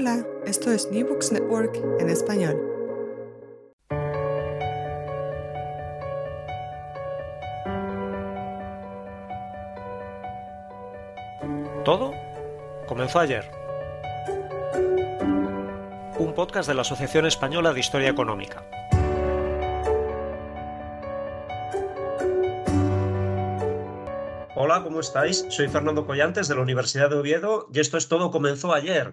Hola, esto es New Books Network en español. Todo comenzó ayer. Un podcast de la Asociación Española de Historia Económica. Hola, ¿cómo estáis? Soy Fernando Collantes de la Universidad de Oviedo y esto es Todo comenzó ayer.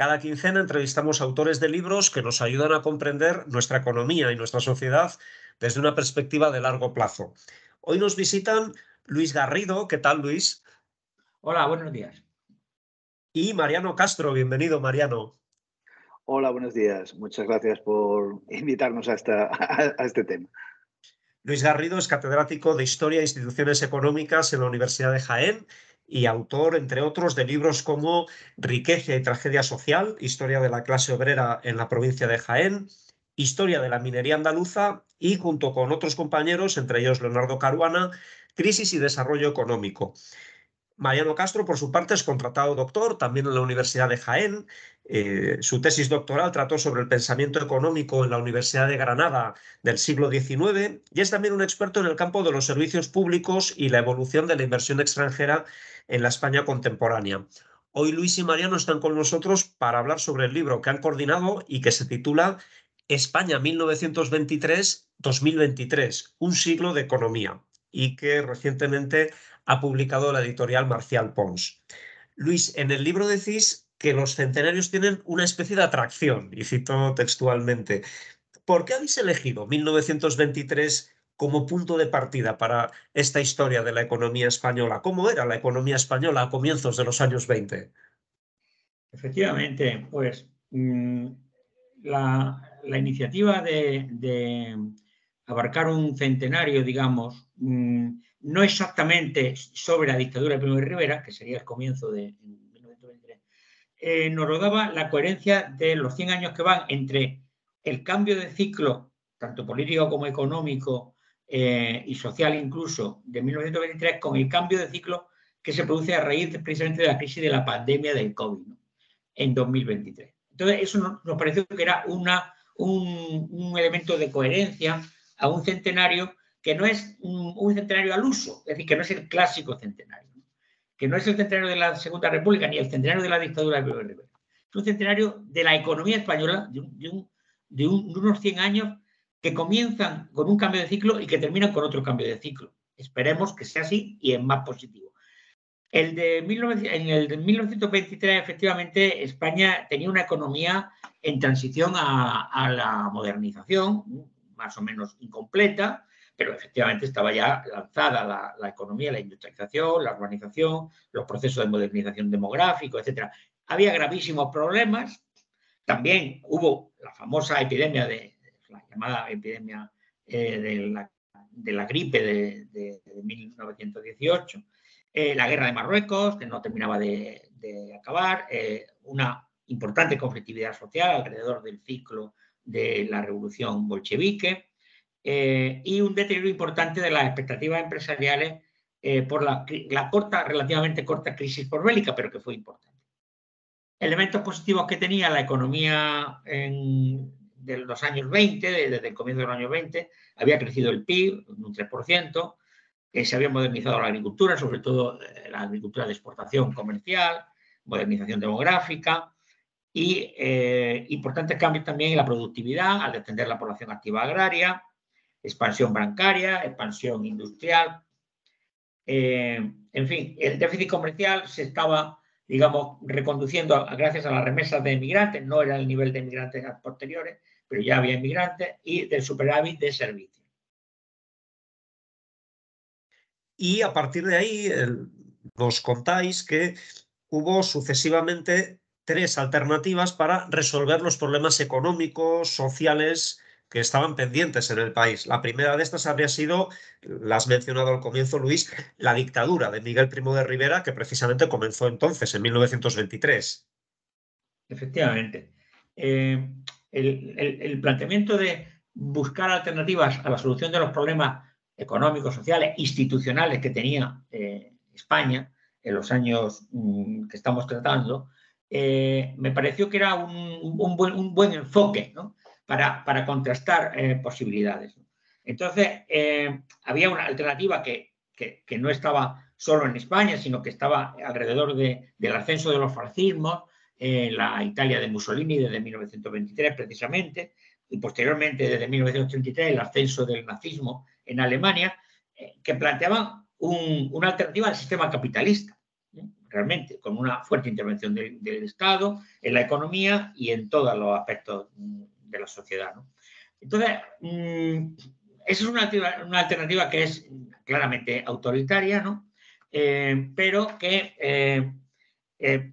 Cada quincena entrevistamos autores de libros que nos ayudan a comprender nuestra economía y nuestra sociedad desde una perspectiva de largo plazo. Hoy nos visitan Luis Garrido. ¿Qué tal, Luis? Hola, buenos días. Y Mariano Castro. Bienvenido, Mariano. Hola, buenos días. Muchas gracias por invitarnos a, a este tema. Luis Garrido es catedrático de Historia e Instituciones Económicas en la Universidad de Jaén y autor, entre otros, de libros como Riqueza y Tragedia Social, Historia de la clase obrera en la provincia de Jaén, Historia de la minería andaluza y, junto con otros compañeros, entre ellos Leonardo Caruana, Crisis y Desarrollo Económico. Mariano Castro, por su parte, es contratado doctor también en la Universidad de Jaén. Eh, su tesis doctoral trató sobre el pensamiento económico en la Universidad de Granada del siglo XIX y es también un experto en el campo de los servicios públicos y la evolución de la inversión extranjera en la España contemporánea. Hoy Luis y Mariano están con nosotros para hablar sobre el libro que han coordinado y que se titula España 1923-2023, un siglo de economía, y que recientemente ha publicado la editorial Marcial Pons. Luis, en el libro decís que los centenarios tienen una especie de atracción, y cito textualmente. ¿Por qué habéis elegido 1923 como punto de partida para esta historia de la economía española? ¿Cómo era la economía española a comienzos de los años 20? Efectivamente, pues mm, la, iniciativa de, abarcar un centenario, digamos, mm, no exactamente sobre la dictadura de Primo de Rivera, que sería el comienzo de 1923, eh, nos rodaba la coherencia de los 100 años que van entre el cambio de ciclo, tanto político como económico eh, y social incluso, de 1923, con el cambio de ciclo que se produce a raíz precisamente de la crisis de la pandemia del COVID en 2023. Entonces, eso nos, pareció que era un elemento de coherencia a un centenario que no es un, centenario al uso, es decir, que no es el clásico centenario, que no es el centenario de la Segunda República ni el centenario de la dictadura de. Es un centenario de la economía española de, unos 100 años que comienzan con un cambio de ciclo y que terminan con otro cambio de ciclo. Esperemos que sea así y es más positivo. El de en el de 1923, efectivamente, España tenía una economía en transición a la modernización, más o menos incompleta, pero efectivamente estaba ya lanzada la, economía, la industrialización, la urbanización, los procesos de modernización demográfico, etc. Había gravísimos problemas. También hubo la famosa epidemia de, la llamada epidemia eh, de, la, gripe de, 1918, eh, la guerra de Marruecos, que no terminaba de, acabar, eh, una importante conflictividad social alrededor del ciclo de la revolución bolchevique, eh, y un deterioro importante de las expectativas empresariales eh, por la, corta, relativamente corta crisis por bélica, pero que fue importante. Elementos positivos que tenía la economía en, los años 20, desde el comienzo de los años 20, había crecido el PIB un 3%, eh, se había modernizado la agricultura, sobre todo la agricultura de exportación comercial, modernización demográfica, y importantes cambios también en la productividad al defender la población activa agraria, expansión bancaria, expansión industrial. Eh, en fin, el déficit comercial se estaba, digamos, reconduciendo gracias a las remesas de inmigrantes, no era el nivel de inmigrantes posteriores, pero ya había inmigrantes, y del superávit de servicios. Y a partir de ahí nos contáis que hubo sucesivamente tres alternativas para resolver los problemas económicos, sociales que estaban pendientes en el país. La primera de estas habría sido, la has mencionado al comienzo, Luis, la dictadura de Miguel Primo de Rivera, que precisamente comenzó entonces, en 1923. Efectivamente. Eh, el, planteamiento de buscar alternativas a la solución de los problemas económicos, sociales, institucionales que tenía eh, España en los años mm, que estamos tratando, eh, me pareció que era un, buen, enfoque para, para, contrastar eh, posibilidades. Entonces, eh, había una alternativa que, que, no estaba solo en España, sino que estaba alrededor de, del ascenso de los fascismos, en la Italia de Mussolini desde 1923 precisamente, y posteriormente desde 1933 el ascenso del nazismo en Alemania, que planteaban una alternativa al sistema capitalista realmente, con una fuerte intervención del, Estado en la economía y en todos los aspectos mm, de la sociedad. Entonces, mm, esa es una, alternativa que es claramente autoritaria, ¿no? Eh, pero que, eh, eh,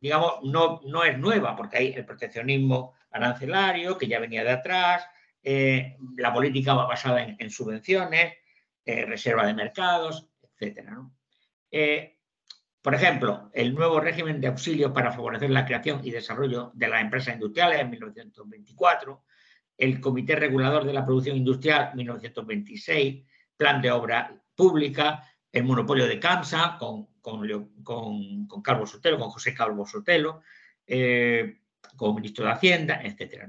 digamos, no, no es nueva, porque hay el proteccionismo arancelario, que ya venía de atrás, la política basada en, en subvenciones, reserva de mercados, etc. ¿no? Por ejemplo, el nuevo régimen de auxilio para favorecer la creación y desarrollo de las empresas industriales en 1924, el Comité Regulador de la Producción Industrial 1926, Plan de Obra Pública, el monopolio de CAMSA con, con, Calvo Sotelo, con José Calvo Sotelo, eh, como ministro de Hacienda, etc.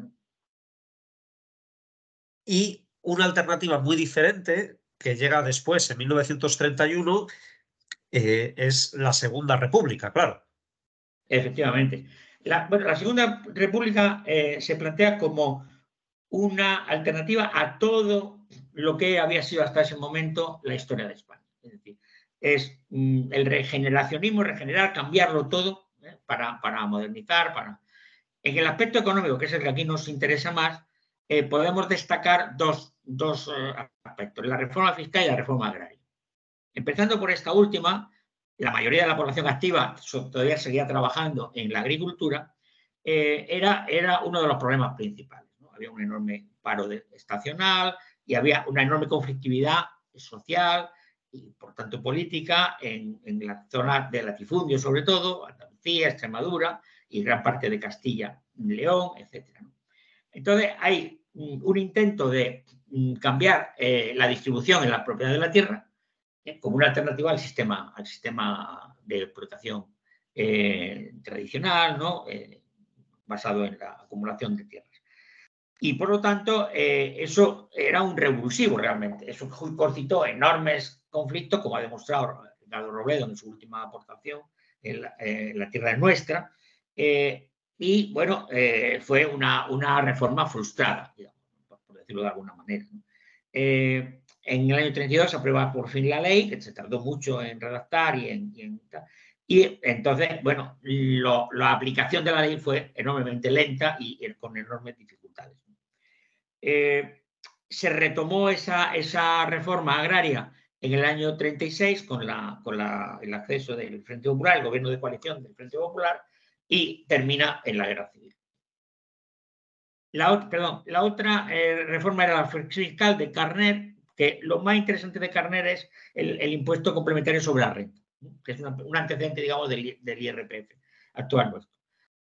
Y una alternativa muy diferente que llega después, en 1931, eh, es la Segunda República, claro. Efectivamente. La, bueno, la Segunda República eh, se plantea como una alternativa a todo lo que había sido hasta ese momento la historia de España. Es decir, es mm, el regeneracionismo, regenerar, cambiarlo todo ¿eh? para, modernizar. En el aspecto económico, que es el que aquí nos interesa más, podemos destacar dos aspectos, la reforma fiscal y la reforma agraria. Empezando por esta última, la mayoría de la población activa todavía seguía trabajando en la agricultura, eh, era, era uno de los problemas principales. Había un enorme paro estacional y había una enorme conflictividad social y, por tanto, política en, la zona de latifundio, sobre todo, Andalucía, Extremadura y gran parte de Castilla, León, etc. Entonces, hay un intento de mm, cambiar eh, la distribución en la propiedad de la tierra. Como una alternativa al sistema, al sistema de explotación eh, tradicional, ¿no? Eh, basado en la acumulación de tierras. Y por lo tanto, eso era un revulsivo realmente. Eso concitó enormes conflictos, como ha demostrado Ricardo Robledo en su última aportación, en la, tierra es nuestra. y bueno, fue una, una, reforma frustrada, por decirlo de alguna manera. En el año 32 se aprueba por fin la ley, que se tardó mucho en redactar y en... Entonces, bueno, la aplicación de la ley fue enormemente lenta y, con enormes dificultades. Eh, se retomó esa, reforma agraria en el año 36 con, el acceso del Frente Popular, el gobierno de coalición del Frente Popular, y termina en la guerra civil. La, otra eh, reforma era la fiscal de Carnet, que lo más interesante de Carner es el, impuesto complementario sobre la renta, que es un antecedente, digamos, del, IRPF actual nuestro.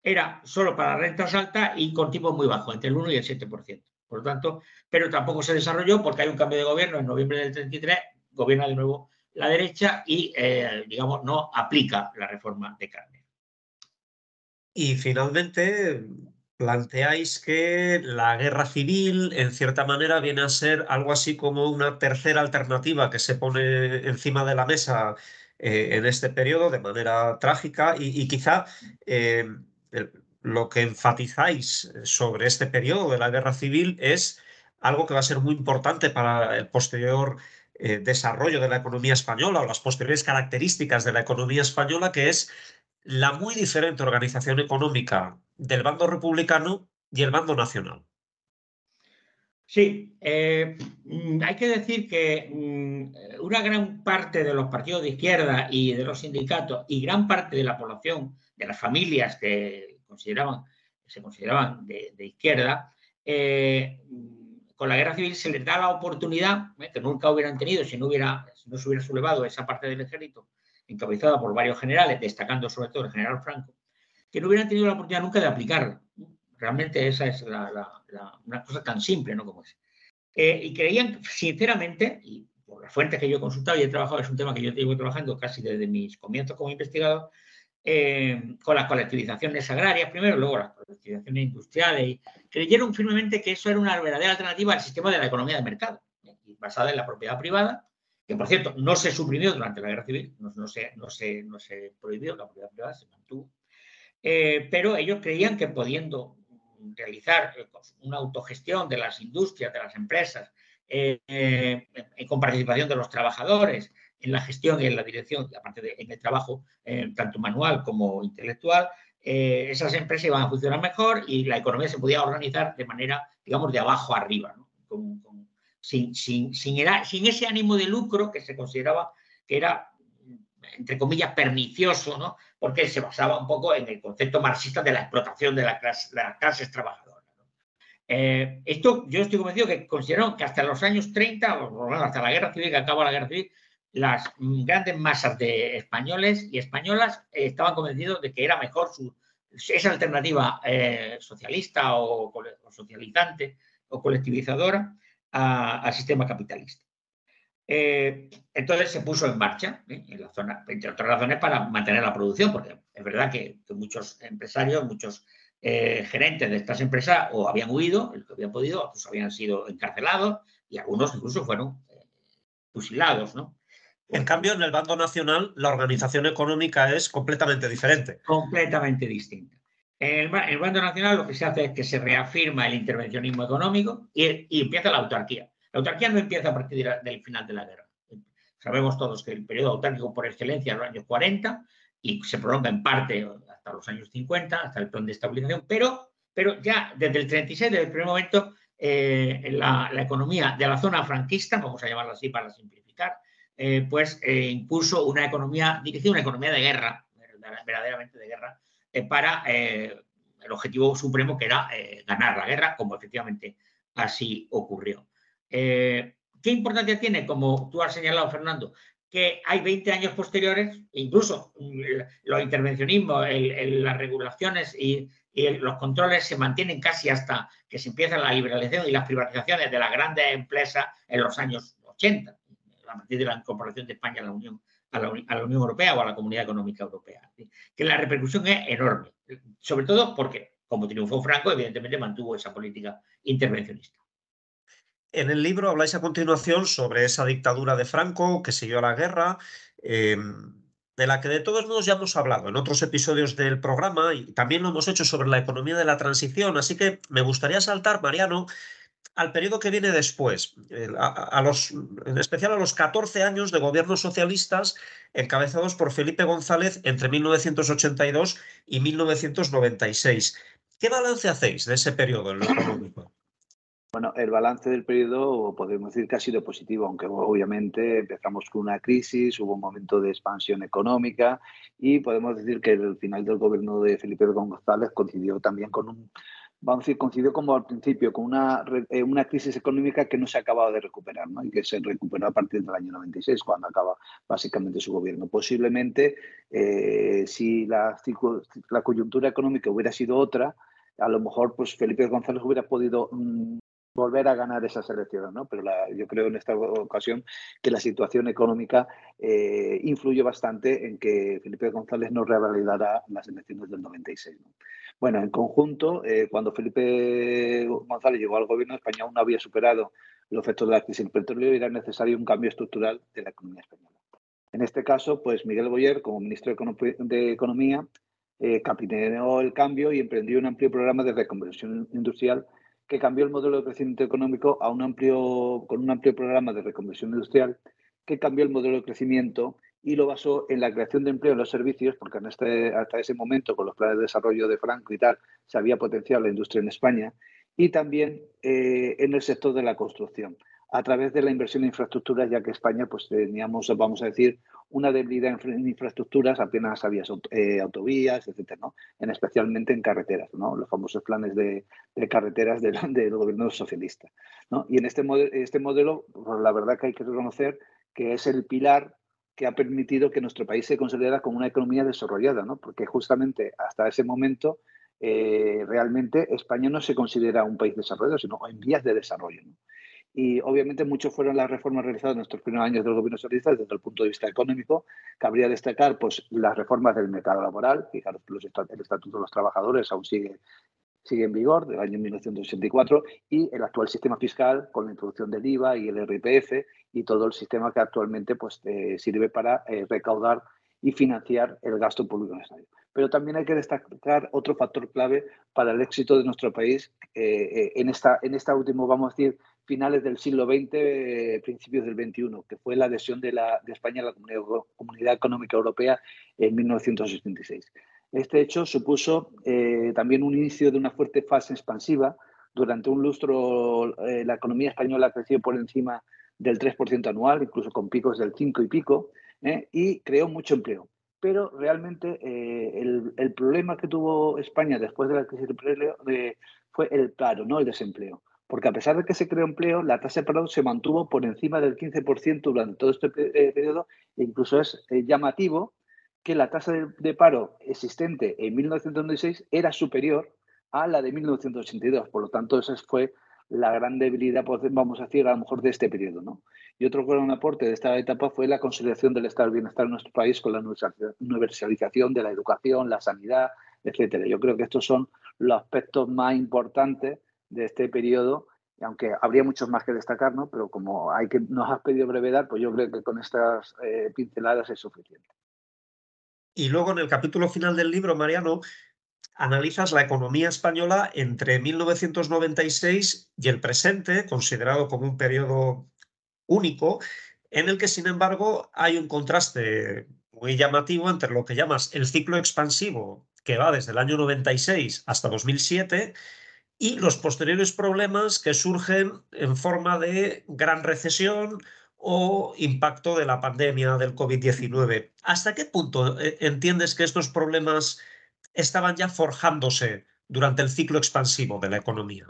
Era solo para rentas altas y con tipos muy bajos, entre el 1 y el 7%. Por lo tanto, pero tampoco se desarrolló porque hay un cambio de gobierno en noviembre del 33, gobierna de nuevo la derecha y, eh, digamos, no aplica la reforma de Carner. Y finalmente, planteáis que la guerra civil, en cierta manera, viene a ser algo así como una tercera alternativa que se pone encima de la mesa eh, en este periodo de manera trágica y, quizá eh, lo que enfatizáis sobre este periodo de la guerra civil es algo que va a ser muy importante para el posterior eh, desarrollo de la economía española o las posteriores características de la economía española, que es la muy diferente organización económica del bando republicano y el bando nacional. Sí, eh, mm, hay que decir que mm, una gran parte de los partidos de izquierda y de los sindicatos y gran parte de la población, de las familias que consideraban, se consideraban de, izquierda, eh, con la guerra civil se les da la oportunidad, eh, que nunca hubieran tenido si no, hubiera, si no se hubiera sublevado esa parte del ejército, encabezada por varios generales, destacando sobre todo el general Franco, que no hubieran tenido la oportunidad nunca de aplicarla. Realmente esa es una cosa tan simple, ¿no? Como es. Eh, y creían, sinceramente, y por las fuentes que yo he consultado y he trabajado, es un tema que yo llevo trabajando casi desde mis comienzos como investigador, eh, con las colectivizaciones agrarias primero, luego las colectivizaciones industriales, y creyeron firmemente que eso era una verdadera alternativa al sistema de la economía de mercado, basada en la propiedad privada, que por cierto no se suprimió durante la guerra civil, no, se, no, no prohibió, la propiedad privada se mantuvo, eh, pero ellos creían que pudiendo realizar eh, una autogestión de las industrias, de las empresas, eh, con participación de los trabajadores en la gestión y en la dirección, aparte de en el trabajo tanto manual como intelectual, esas empresas iban a funcionar mejor y la economía se podía organizar de manera, digamos, de abajo arriba, sin, sin, sin, ese ánimo de lucro que se consideraba que era entre comillas, pernicioso, ¿no? porque se basaba un poco en el concepto marxista de la explotación de, la clase, las clases trabajadoras. Eh, esto yo estoy convencido que consideraron que hasta los años 30, o hasta la guerra civil, que acaba la guerra civil, las grandes masas de españoles y españolas eh, estaban convencidos de que era mejor su, esa alternativa eh, socialista o, socializante o colectivizadora al sistema capitalista. Eh, entonces se puso en marcha, ¿eh? en la zona, entre otras razones, para mantener la producción, porque es verdad que, muchos empresarios, muchos eh, gerentes de estas empresas o habían huido, el que habían podido, otros habían sido encarcelados y algunos incluso fueron fusilados, ¿no? En cambio, en el bando nacional, la organización económica es completamente diferente. Completamente distinta. En el, bando nacional lo que se hace es que se reafirma el intervencionismo económico y empieza la autarquía. La autarquía no empieza a partir del final de la guerra. Sabemos todos que el periodo autárquico por excelencia es los años 40 y se prolonga en parte hasta los años 50, hasta el plan de estabilización, pero, pero ya desde el 36, desde el primer momento, eh, la, economía de la zona franquista, vamos a llamarla así para simplificar, eh, pues eh, impuso una economía, dirigida una economía de guerra, verdaderamente de guerra, para el objetivo supremo que era ganar la guerra, como efectivamente así ocurrió. Eh, ¿Qué importancia tiene, como tú has señalado, Fernando? Que hay 20 años posteriores, incluso mm, los intervencionismos, las regulaciones y, los controles se mantienen casi hasta que se empieza la liberalización y las privatizaciones de las grandes empresas en los años 80, a partir de la incorporación de España a la Unión, a la, Unión Europea o a la Comunidad Económica Europea. Que la repercusión es enorme, sobre todo porque, como triunfó Franco, evidentemente mantuvo esa política intervencionista. En el libro habláis a continuación sobre esa dictadura de Franco que siguió a la guerra, em, de la que de todos modos ya hemos hablado en otros episodios del programa y también lo hemos hecho sobre la economía de la transición. Así que me gustaría saltar, Mariano, al periodo que viene después, en especial a los 14 años de gobiernos socialistas encabezados por Felipe González entre 1982 y 1996. ¿Qué balance hacéis de ese periodo en lo económico? Bueno, el balance del periodo podemos decir que ha sido positivo, aunque obviamente empezamos con una crisis, hubo un momento de expansión económica y podemos decir que el final del gobierno de Felipe González coincidió también con un, vamos a decir, coincidió como al principio con una, eh, una crisis económica que no se acababa de recuperar ¿no? y que se recuperó a partir del año 96, cuando acaba básicamente su gobierno. Posiblemente, eh, si la, la coyuntura económica hubiera sido otra, a lo mejor pues Felipe González hubiera podido mm, volver a ganar esas elecciones, ¿no? Pero yo creo en esta ocasión que la situación económica eh, influye bastante en que Felipe González no revalidará las elecciones del 96. Bueno, en conjunto, eh, cuando Felipe González llegó al gobierno, España aún no había superado los efectos de la crisis del petróleo y era necesario un cambio estructural de la economía española. En este caso, pues Miguel Boyer, como ministro de Economía, eh, el cambio y emprendió un amplio programa de reconversión industrial que cambió el modelo de crecimiento económico a un amplio, con un amplio programa de reconversión industrial, que cambió el modelo de crecimiento y lo basó en la creación de empleo en los servicios, porque este, hasta ese momento, con los planes de desarrollo de Franco y tal, se había potenciado la industria en España, y también eh, en el sector de la construcción a través de la inversión en infraestructuras, ya que España pues teníamos, vamos a decir, una debilidad en infraestructuras, apenas había eh, autovías, etcétera, ¿no? En, especialmente en carreteras, ¿no? Los famosos planes de, carreteras del, del, gobierno socialista, ¿no? Y en este, modelo, este modelo, pues, la verdad que hay que reconocer que es el pilar que ha permitido que nuestro país se considere como una economía desarrollada, ¿no? Porque justamente hasta ese momento eh, realmente España no se considera un país desarrollado, sino en vías de desarrollo. ¿no? Y obviamente muchos fueron las reformas realizadas en nuestros primeros años del gobierno socialista desde el punto de vista económico. Cabría destacar pues, las reformas del mercado laboral, fijaros que el Estatuto de los Trabajadores aún sigue, sigue en vigor, del año 1984, y el actual sistema fiscal con la introducción del IVA y el RPF y todo el sistema que actualmente pues, eh, sirve para eh, recaudar y financiar el gasto público necesario. Pero también hay que destacar otro factor clave para el éxito de nuestro país eh, en, esta, en esta última, vamos a decir, finales del siglo XX, principios del XXI, que fue la adhesión de, España a la Comunidad, Económica Europea en 1976. Este hecho supuso eh, también un inicio de una fuerte fase expansiva. Durante un lustro eh, la economía española creció por encima del 3% anual, incluso con picos del 5 y pico, eh, y creó mucho empleo. Pero realmente el, el, problema que tuvo España después de la crisis del empleo fue el paro, no el desempleo porque a pesar de que se creó empleo, la tasa de paro se mantuvo por encima del 15% durante todo este eh, periodo e incluso es eh, llamativo que la tasa de, paro existente en 1996 era superior a la de 1982. Por lo tanto, esa fue la gran debilidad, pues, vamos a decir, a lo mejor de este periodo. ¿no? Y otro gran aporte de esta etapa fue la consolidación del estado del bienestar en nuestro país con la universalización de la educación, la sanidad, etcétera. Yo creo que estos son los aspectos más importantes de este periodo, aunque habría muchos más que destacar, ¿no? pero como hay que, nos has pedido brevedad, pues yo creo que con estas eh, pinceladas es suficiente. Y luego en el capítulo final del libro, Mariano, analizas la economía española entre 1996 y el presente, considerado como un periodo único, en el que, sin embargo, hay un contraste muy llamativo entre lo que llamas el ciclo expansivo, que va desde el año 96 hasta 2007, y los posteriores problemas que surgen en forma de gran recesión o impacto de la pandemia del COVID-19. ¿Hasta qué punto eh, entiendes que estos problemas estaban ya forjándose durante el ciclo expansivo de la economía?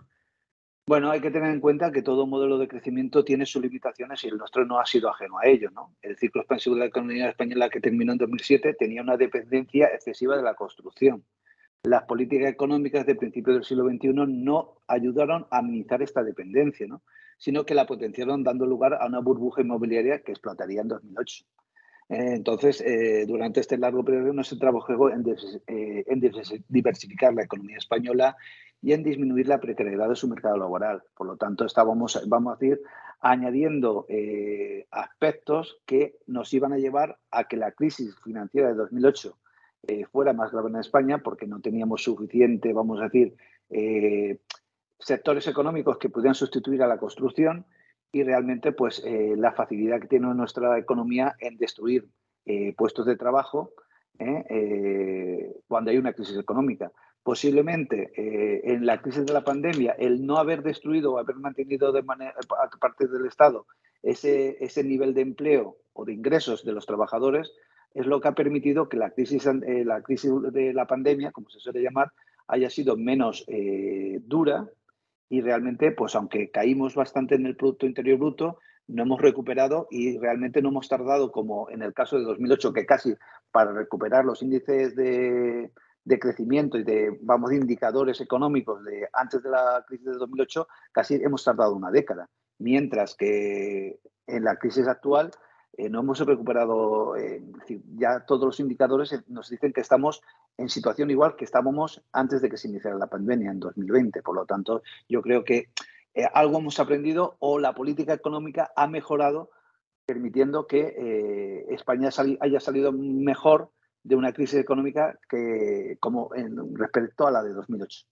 Bueno, hay que tener en cuenta que todo modelo de crecimiento tiene sus limitaciones y el nuestro no ha sido ajeno a ello. ¿no? El ciclo expansivo de la economía española que terminó en 2007 tenía una dependencia excesiva de la construcción las políticas económicas de principios del siglo XXI no ayudaron a minimizar esta dependencia, ¿no? sino que la potenciaron dando lugar a una burbuja inmobiliaria que explotaría en 2008. Eh, entonces, eh, durante este largo periodo no se trabajó en, eh, diversificar la economía española y en disminuir la precariedad de su mercado laboral. Por lo tanto, estábamos, vamos a decir, añadiendo aspectos que nos iban a llevar a que la crisis financiera de 2008 eh, fuera más grave en España porque no teníamos suficiente, vamos a decir, eh, sectores económicos que pudieran sustituir a la construcción y realmente pues eh, la facilidad que tiene nuestra economía en destruir puestos de trabajo cuando hay una crisis económica. Posiblemente en la crisis de la pandemia el no haber destruido o haber mantenido de manera, a parte del Estado ese, ese nivel de empleo o de ingresos de los trabajadores es lo que ha permitido que la crisis, eh, la crisis de la pandemia, como se suele llamar, haya sido menos eh, dura y realmente, pues aunque caímos bastante en el Producto Interior Bruto, no hemos recuperado y realmente no hemos tardado, como en el caso de 2008, que casi para recuperar los índices de, de crecimiento y de, vamos, de indicadores económicos de antes de la crisis de 2008, casi hemos tardado una década. Mientras que en la crisis actual eh, no hemos recuperado, eh, ya todos los indicadores eh, nos dicen que estamos en situación igual que estábamos antes de que se iniciara la pandemia en 2020. Por lo tanto, yo creo que algo hemos aprendido o la política económica ha mejorado, permitiendo que España haya salido mejor de una crisis económica que como en, respecto a la de 2008,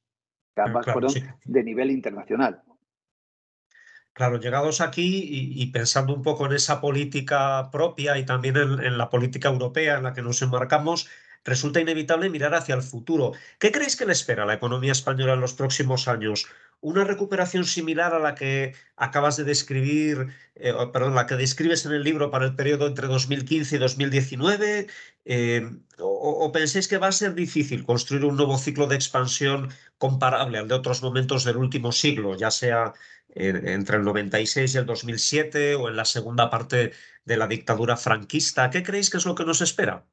que ambas fueron de nivel internacional. Claro, llegados aquí y, pensando un poco en esa política propia y también en, la política europea en la que nos enmarcamos, resulta inevitable mirar hacia el futuro. ¿Qué creéis que le espera a la economía española en los próximos años? ¿Una recuperación similar a la que acabas de describir, eh, perdón, la que describes en el libro para el periodo entre 2015 y 2019? Eh, o, ¿O pensáis que va a ser difícil construir un nuevo ciclo de expansión comparable al de otros momentos del último siglo, ya sea entre el 96 y el 2007 o en la segunda parte de la dictadura franquista. ¿Qué creéis que es lo que nos espera?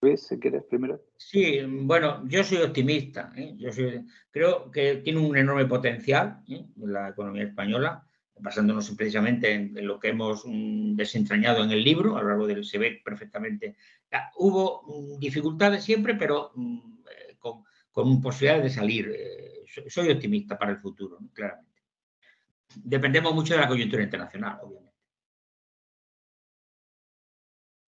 Luis, si quieres primero. Sí, bueno, yo soy optimista. ¿eh? Yo creo que tiene un enorme potencial ¿eh? la economía española basándonos precisamente en, lo que hemos mm, desentrañado en el libro, a lo largo del se ve perfectamente. Ah, hubo mm, dificultades siempre, pero eh, con, con, posibilidades de salir. Eh, soy optimista para el futuro, claramente. Dependemos mucho de la coyuntura internacional, obviamente.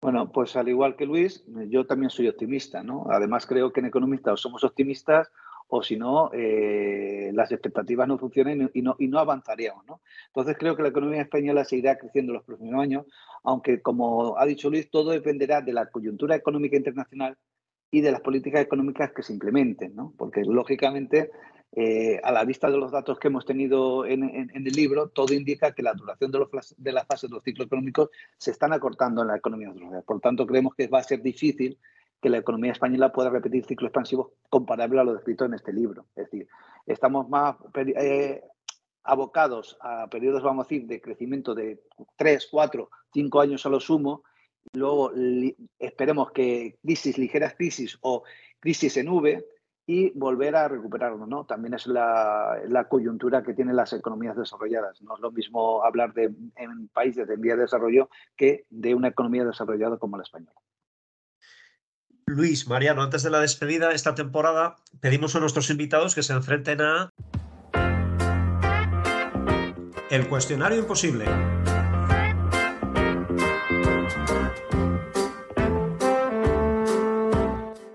Bueno, pues al igual que Luis, yo también soy optimista, ¿no? Además creo que en Economista somos optimistas o si no, eh, las expectativas no funcionan y no, y no avanzaríamos. ¿no? Entonces creo que la economía española seguirá creciendo en los próximos años, aunque como ha dicho Luis, todo dependerá de la coyuntura económica internacional y de las políticas económicas que se implementen, ¿no? porque lógicamente eh, a la vista de los datos que hemos tenido en, el libro, todo indica que la duración de, los, de las fases de los ciclos económicos se están acortando en la economía Por tanto, creemos que va a ser difícil que la economía española pueda repetir ciclos expansivos comparables a lo descrito en este libro. Es decir, estamos más eh, abocados a periodos, vamos a decir, de crecimiento de 3, 4, 5 años a lo sumo. Luego esperemos que crisis, ligeras crisis o crisis en V y volver a recuperarlo. ¿no? También es la, coyuntura que tienen las economías desarrolladas. No es lo mismo hablar de en países de vía de desarrollo que de una economía desarrollada como la española. Luis, Mariano, antes de la despedida, esta temporada pedimos a nuestros invitados que se enfrenten a el cuestionario imposible.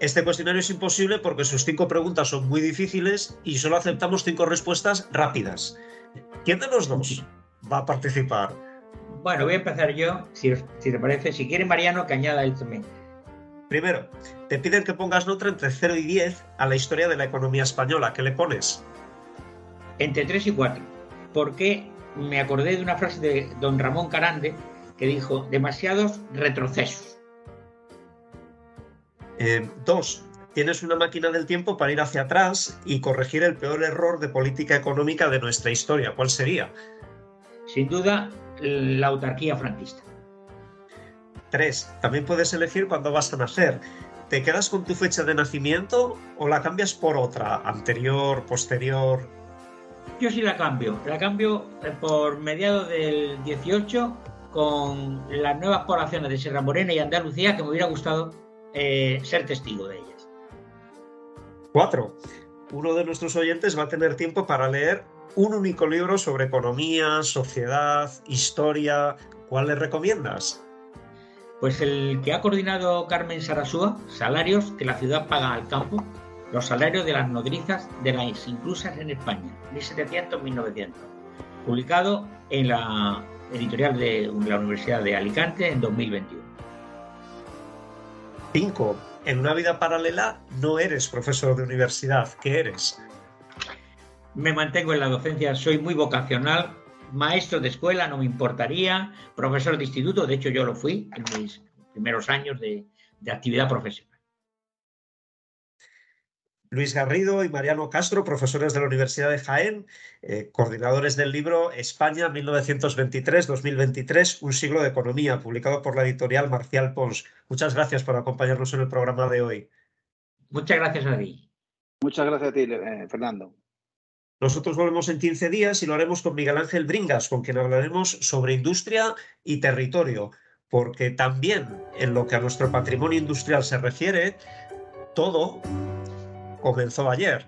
Este cuestionario es imposible porque sus cinco preguntas son muy difíciles y solo aceptamos cinco respuestas rápidas. ¿Quién de los dos va a participar? Bueno, voy a empezar yo, si, si te parece. Si quiere Mariano, que añada él también. Primero, te piden que pongas nota entre 0 y 10 a la historia de la economía española. ¿Qué le pones? Entre 3 y 4. Porque me acordé de una frase de don Ramón Carande que dijo, demasiados retrocesos. Eh, dos, tienes una máquina del tiempo para ir hacia atrás y corregir el peor error de política económica de nuestra historia. ¿Cuál sería? Sin duda, la autarquía franquista. Tres, también puedes elegir cuándo vas a nacer. ¿Te quedas con tu fecha de nacimiento o la cambias por otra, anterior, posterior? Yo sí la cambio. La cambio eh, por mediados del 18 con las nuevas poblaciones de Sierra Morena y Andalucía que me hubiera gustado eh, ser testigo de ellas. Cuatro. Uno de nuestros oyentes va a tener tiempo para leer un único libro sobre economía, sociedad, historia. ¿Cuál le recomiendas? Pues el que ha coordinado Carmen Sarasúa, salarios que la ciudad paga al campo, los salarios de las nodrizas de las inclusas en España, 1700-1900, publicado en la editorial de la Universidad de Alicante en 2021. 5. En una vida paralela no eres profesor de universidad, ¿qué eres? Me mantengo en la docencia, soy muy vocacional, maestro de escuela, no me importaría, profesor de instituto, de hecho yo lo fui en mis primeros años de, actividad profesional. Luis Garrido y Mariano Castro, profesores de la Universidad de Jaén, eh, coordinadores del libro España 1923-2023, un siglo de economía, publicado por la editorial Marcial Pons. Muchas gracias por acompañarnos en el programa de hoy. Muchas gracias a ti. Muchas gracias a ti, eh, Fernando. Nosotros volvemos en 15 días y lo haremos con Miguel Ángel Bringas, con quien hablaremos sobre industria y territorio, porque también en lo que a nuestro patrimonio industrial se refiere, todo comenzó ayer.